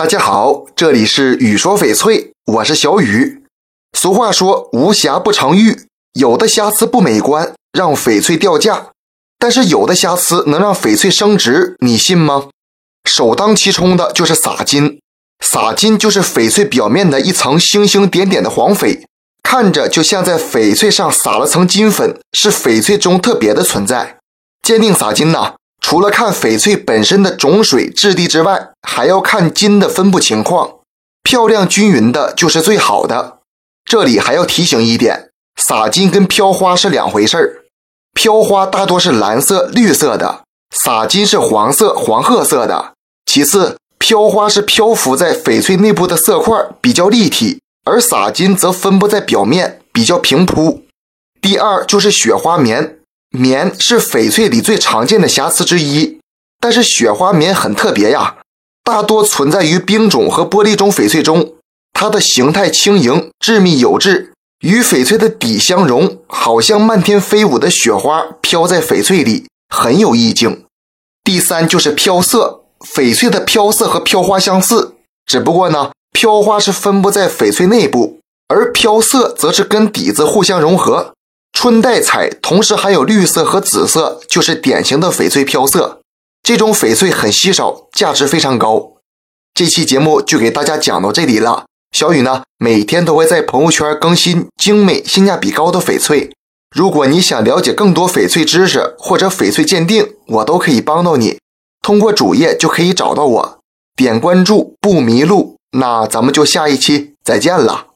大家好，这里是雨说翡翠，我是小雨。俗话说无瑕不成玉，有的瑕疵不美观，让翡翠掉价；但是有的瑕疵能让翡翠升值，你信吗？首当其冲的就是撒金，撒金就是翡翠表面的一层星星点点的黄翡，看着就像在翡翠上撒了层金粉，是翡翠中特别的存在。鉴定撒金呢？除了看翡翠本身的种水质地之外，还要看金的分布情况，漂亮均匀的就是最好的。这里还要提醒一点，撒金跟飘花是两回事儿。飘花大多是蓝色、绿色的，撒金是黄色、黄褐色的。其次，飘花是漂浮在翡翠内部的色块比较立体，而撒金则分布在表面比较平铺。第二就是雪花棉。棉是翡翠里最常见的瑕疵之一，但是雪花棉很特别呀，大多存在于冰种和玻璃种翡翠中。它的形态轻盈、致密有致，与翡翠的底相融，好像漫天飞舞的雪花飘在翡翠里，很有意境。第三就是飘色，翡翠的飘色和飘花相似，只不过呢，飘花是分布在翡翠内部，而飘色则是跟底子互相融合。春带彩，同时含有绿色和紫色，就是典型的翡翠飘色。这种翡翠很稀少，价值非常高。这期节目就给大家讲到这里了。小雨呢，每天都会在朋友圈更新精美、性价比高的翡翠。如果你想了解更多翡翠知识或者翡翠鉴定，我都可以帮到你。通过主页就可以找到我，点关注不迷路。那咱们就下一期再见了。